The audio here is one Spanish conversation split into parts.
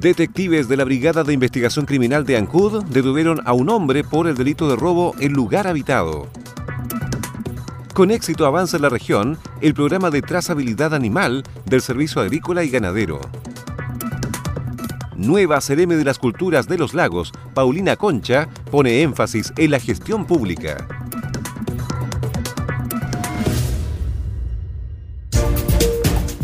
Detectives de la Brigada de Investigación Criminal de Ancud detuvieron a un hombre por el delito de robo en lugar habitado. Con éxito avanza en la región el programa de trazabilidad animal del Servicio Agrícola y Ganadero. Nueva Cereme de las Culturas de los Lagos, Paulina Concha, pone énfasis en la gestión pública.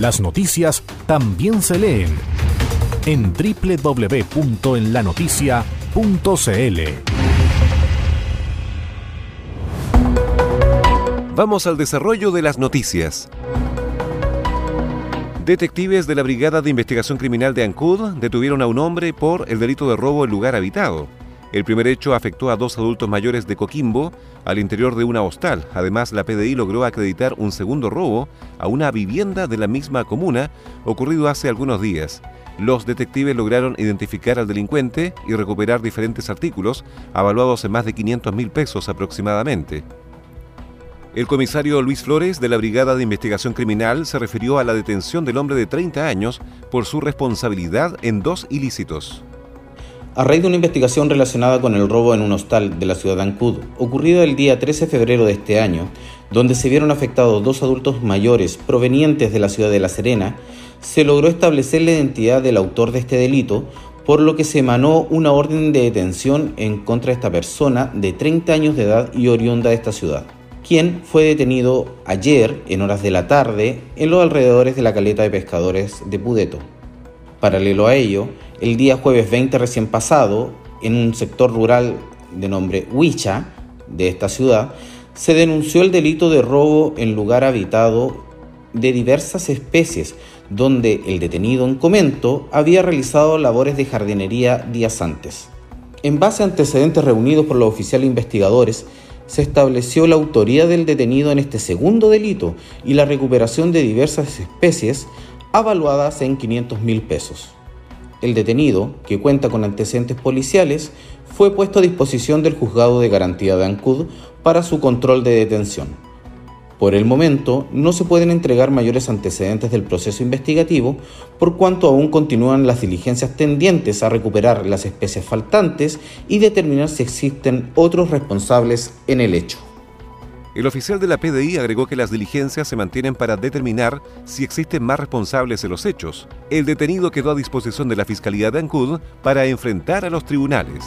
Las noticias también se leen en www.enlanoticia.cl. Vamos al desarrollo de las noticias. Detectives de la Brigada de Investigación Criminal de Ancud detuvieron a un hombre por el delito de robo en lugar habitado. El primer hecho afectó a dos adultos mayores de Coquimbo al interior de una hostal. Además, la PDI logró acreditar un segundo robo a una vivienda de la misma comuna ocurrido hace algunos días. Los detectives lograron identificar al delincuente y recuperar diferentes artículos, avaluados en más de 500 mil pesos aproximadamente. El comisario Luis Flores de la Brigada de Investigación Criminal se refirió a la detención del hombre de 30 años por su responsabilidad en dos ilícitos. A raíz de una investigación relacionada con el robo en un hostal de la ciudad de Ancud, ocurrido el día 13 de febrero de este año, donde se vieron afectados dos adultos mayores provenientes de la ciudad de La Serena, se logró establecer la identidad del autor de este delito, por lo que se emanó una orden de detención en contra de esta persona de 30 años de edad y oriunda de esta ciudad, quien fue detenido ayer en horas de la tarde en los alrededores de la caleta de pescadores de Pudeto. Paralelo a ello, el día jueves 20 recién pasado, en un sector rural de nombre Huicha de esta ciudad, se denunció el delito de robo en lugar habitado de diversas especies, donde el detenido en comento había realizado labores de jardinería días antes. En base a antecedentes reunidos por los oficiales investigadores, se estableció la autoría del detenido en este segundo delito y la recuperación de diversas especies avaluadas en 500 mil pesos. El detenido, que cuenta con antecedentes policiales, fue puesto a disposición del juzgado de garantía de Ancud para su control de detención. Por el momento, no se pueden entregar mayores antecedentes del proceso investigativo, por cuanto aún continúan las diligencias tendientes a recuperar las especies faltantes y determinar si existen otros responsables en el hecho. El oficial de la PDI agregó que las diligencias se mantienen para determinar si existen más responsables de los hechos. El detenido quedó a disposición de la Fiscalía de Ancud para enfrentar a los tribunales.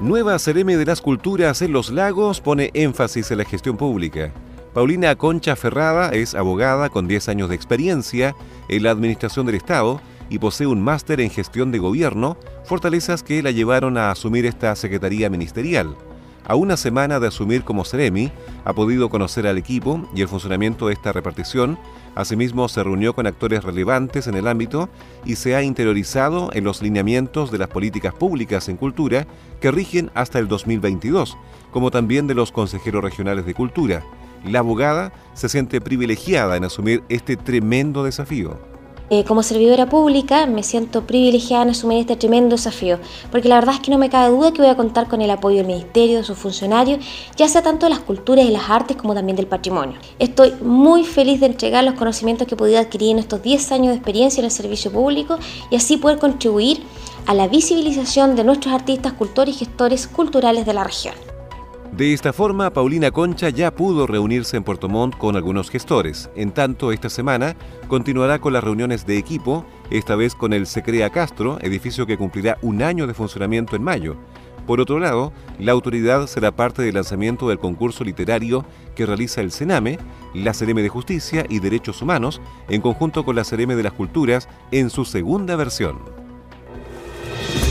Nueva Cereme de las Culturas en los Lagos pone énfasis en la gestión pública. Paulina Concha Ferrada es abogada con 10 años de experiencia en la administración del Estado y posee un máster en gestión de gobierno, fortalezas que la llevaron a asumir esta secretaría ministerial. A una semana de asumir como Ceremi, ha podido conocer al equipo y el funcionamiento de esta repartición. Asimismo, se reunió con actores relevantes en el ámbito y se ha interiorizado en los lineamientos de las políticas públicas en cultura que rigen hasta el 2022, como también de los consejeros regionales de cultura. La abogada se siente privilegiada en asumir este tremendo desafío. Eh, como servidora pública me siento privilegiada en asumir este tremendo desafío, porque la verdad es que no me cabe duda que voy a contar con el apoyo del Ministerio, de sus funcionarios, ya sea tanto de las culturas y las artes como también del patrimonio. Estoy muy feliz de entregar los conocimientos que he podido adquirir en estos 10 años de experiencia en el servicio público y así poder contribuir a la visibilización de nuestros artistas, cultores y gestores culturales de la región. De esta forma, Paulina Concha ya pudo reunirse en Puerto Montt con algunos gestores. En tanto, esta semana continuará con las reuniones de equipo, esta vez con el Secrea Castro, edificio que cumplirá un año de funcionamiento en mayo. Por otro lado, la autoridad será parte del lanzamiento del concurso literario que realiza el Sename, la CRM de Justicia y Derechos Humanos, en conjunto con la CRM de las Culturas, en su segunda versión.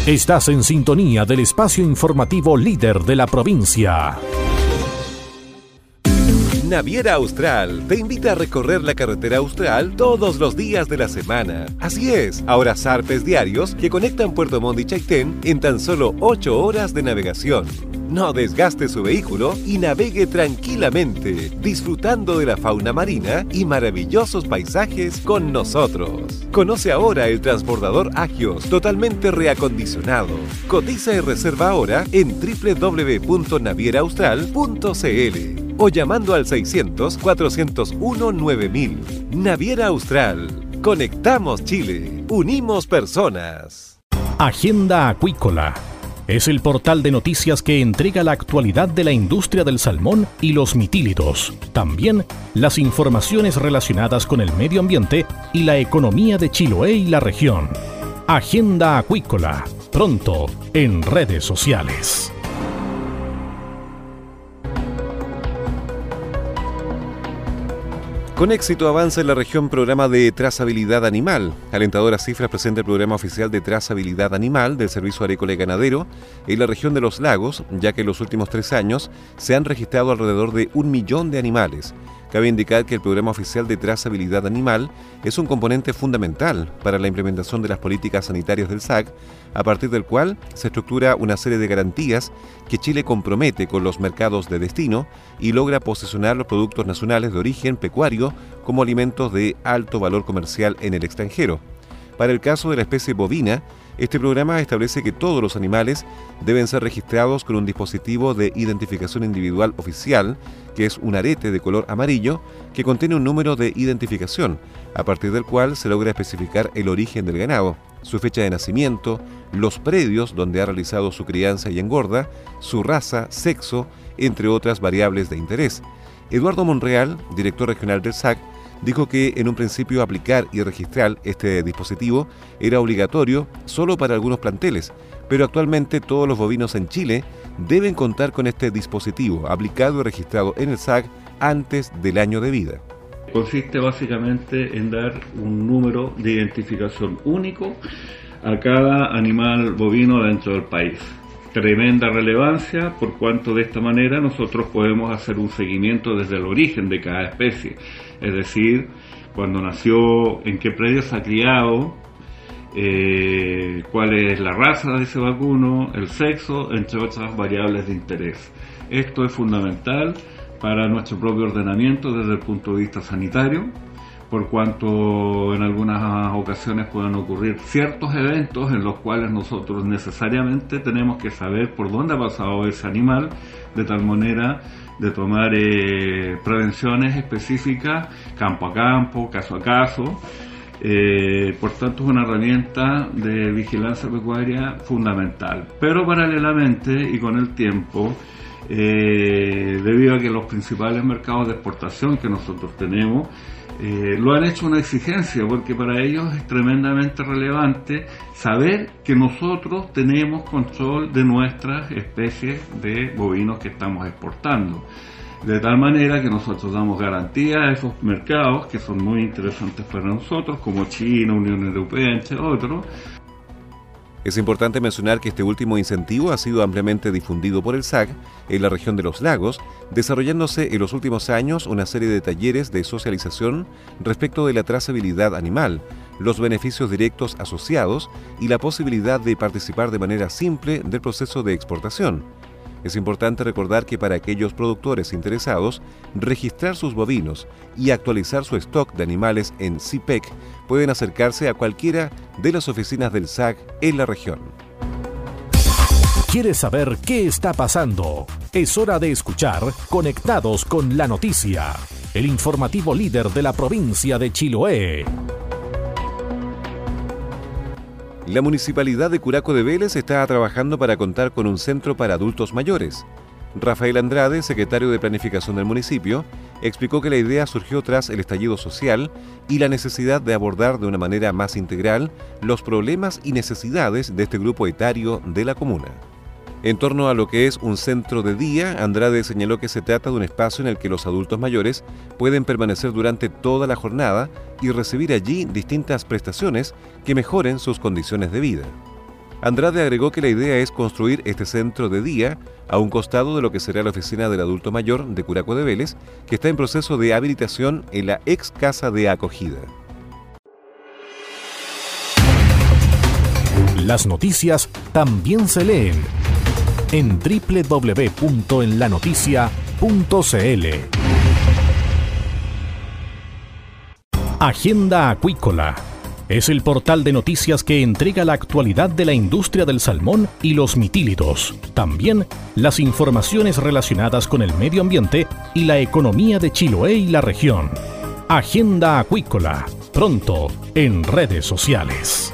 Estás en sintonía del espacio informativo líder de la provincia. Naviera Austral te invita a recorrer la carretera austral todos los días de la semana. Así es, ahora zarpes diarios que conectan Puerto Montt y Chaitén en tan solo 8 horas de navegación. No desgaste su vehículo y navegue tranquilamente, disfrutando de la fauna marina y maravillosos paisajes con nosotros. Conoce ahora el transbordador Agios, totalmente reacondicionado. Cotiza y reserva ahora en www.navieraaustral.cl o llamando al 600-401-9000. Naviera Austral. Conectamos Chile. Unimos personas. Agenda Acuícola. Es el portal de noticias que entrega la actualidad de la industria del salmón y los mitílidos. También las informaciones relacionadas con el medio ambiente y la economía de Chiloé y la región. Agenda Acuícola. Pronto en redes sociales. Con éxito avanza en la región programa de trazabilidad animal. Alentadoras cifras presenta el programa oficial de trazabilidad animal del Servicio Agrícola y Ganadero en la región de los lagos, ya que en los últimos tres años se han registrado alrededor de un millón de animales. Cabe indicar que el programa oficial de trazabilidad animal es un componente fundamental para la implementación de las políticas sanitarias del SAC, a partir del cual se estructura una serie de garantías que Chile compromete con los mercados de destino y logra posicionar los productos nacionales de origen pecuario como alimentos de alto valor comercial en el extranjero. Para el caso de la especie bovina, este programa establece que todos los animales deben ser registrados con un dispositivo de identificación individual oficial, que es un arete de color amarillo que contiene un número de identificación, a partir del cual se logra especificar el origen del ganado, su fecha de nacimiento, los predios donde ha realizado su crianza y engorda, su raza, sexo, entre otras variables de interés. Eduardo Monreal, director regional del SAC, dijo que en un principio aplicar y registrar este dispositivo era obligatorio solo para algunos planteles, pero actualmente todos los bovinos en Chile deben contar con este dispositivo aplicado y registrado en el SAC antes del año de vida. Consiste básicamente en dar un número de identificación único a cada animal bovino dentro del país tremenda relevancia por cuanto de esta manera nosotros podemos hacer un seguimiento desde el origen de cada especie, es decir, cuando nació, en qué predio se ha criado, eh, cuál es la raza de ese vacuno, el sexo, entre otras variables de interés. Esto es fundamental para nuestro propio ordenamiento desde el punto de vista sanitario por cuanto en algunas ocasiones pueden ocurrir ciertos eventos en los cuales nosotros necesariamente tenemos que saber por dónde ha pasado ese animal, de tal manera de tomar eh, prevenciones específicas campo a campo, caso a caso. Eh, por tanto, es una herramienta de vigilancia pecuaria fundamental. Pero paralelamente y con el tiempo, eh, debido a que los principales mercados de exportación que nosotros tenemos eh, lo han hecho una exigencia porque para ellos es tremendamente relevante saber que nosotros tenemos control de nuestras especies de bovinos que estamos exportando. De tal manera que nosotros damos garantía a esos mercados que son muy interesantes para nosotros, como China, Unión Europea, entre otros, es importante mencionar que este último incentivo ha sido ampliamente difundido por el SAC en la región de los lagos, desarrollándose en los últimos años una serie de talleres de socialización respecto de la trazabilidad animal, los beneficios directos asociados y la posibilidad de participar de manera simple del proceso de exportación. Es importante recordar que para aquellos productores interesados, registrar sus bovinos y actualizar su stock de animales en CIPEC e pueden acercarse a cualquiera de las oficinas del SAC en la región. ¿Quieres saber qué está pasando? Es hora de escuchar Conectados con la Noticia, el informativo líder de la provincia de Chiloé. La municipalidad de Curaco de Vélez está trabajando para contar con un centro para adultos mayores. Rafael Andrade, secretario de Planificación del municipio, explicó que la idea surgió tras el estallido social y la necesidad de abordar de una manera más integral los problemas y necesidades de este grupo etario de la comuna. En torno a lo que es un centro de día, Andrade señaló que se trata de un espacio en el que los adultos mayores pueden permanecer durante toda la jornada y recibir allí distintas prestaciones que mejoren sus condiciones de vida. Andrade agregó que la idea es construir este centro de día a un costado de lo que será la oficina del adulto mayor de Curaco de Vélez, que está en proceso de habilitación en la ex casa de acogida. Las noticias también se leen en www.enlanoticia.cl. Agenda Acuícola es el portal de noticias que entrega la actualidad de la industria del salmón y los mitílidos. También las informaciones relacionadas con el medio ambiente y la economía de Chiloé y la región. Agenda Acuícola, pronto en redes sociales.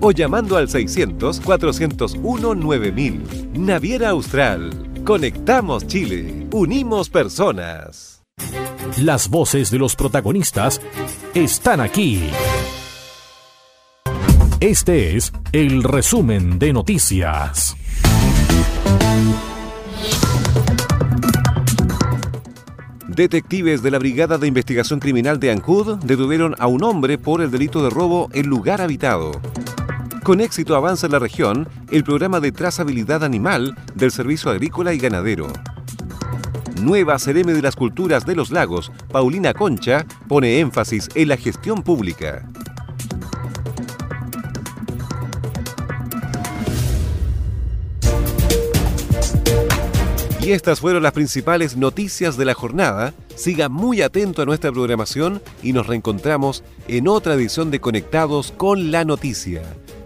o llamando al 600-401-9000. Naviera Austral. Conectamos Chile. Unimos personas. Las voces de los protagonistas están aquí. Este es el resumen de noticias. Detectives de la Brigada de Investigación Criminal de Ancud detuvieron a un hombre por el delito de robo en lugar habitado. Con éxito avanza en la región el programa de trazabilidad animal del Servicio Agrícola y Ganadero. Nueva Cereme de las Culturas de los Lagos, Paulina Concha, pone énfasis en la gestión pública. Y estas fueron las principales noticias de la jornada. Siga muy atento a nuestra programación y nos reencontramos en otra edición de Conectados con la Noticia.